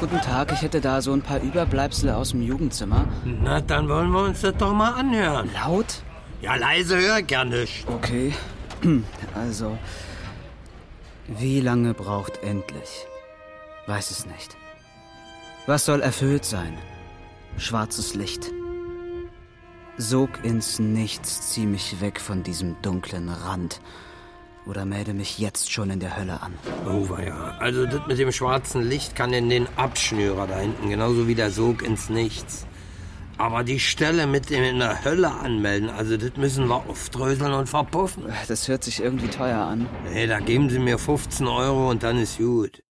Guten Tag, ich hätte da so ein paar Überbleibsel aus dem Jugendzimmer. Na, dann wollen wir uns das doch mal anhören. Laut? Ja, leise höre ich ja nicht. Okay. Also, wie lange braucht endlich? Weiß es nicht. Was soll erfüllt sein? Schwarzes Licht. Sog ins Nichts, zieh mich weg von diesem dunklen Rand. Oder melde mich jetzt schon in der Hölle an. Oh, ja. Also, das mit dem schwarzen Licht kann in den Abschnürer da hinten, genauso wie der Sog ins Nichts. Aber die Stelle mit dem in der Hölle anmelden, also das müssen wir aufdröseln und verpuffen. Das hört sich irgendwie teuer an. Nee, da geben Sie mir 15 Euro und dann ist gut.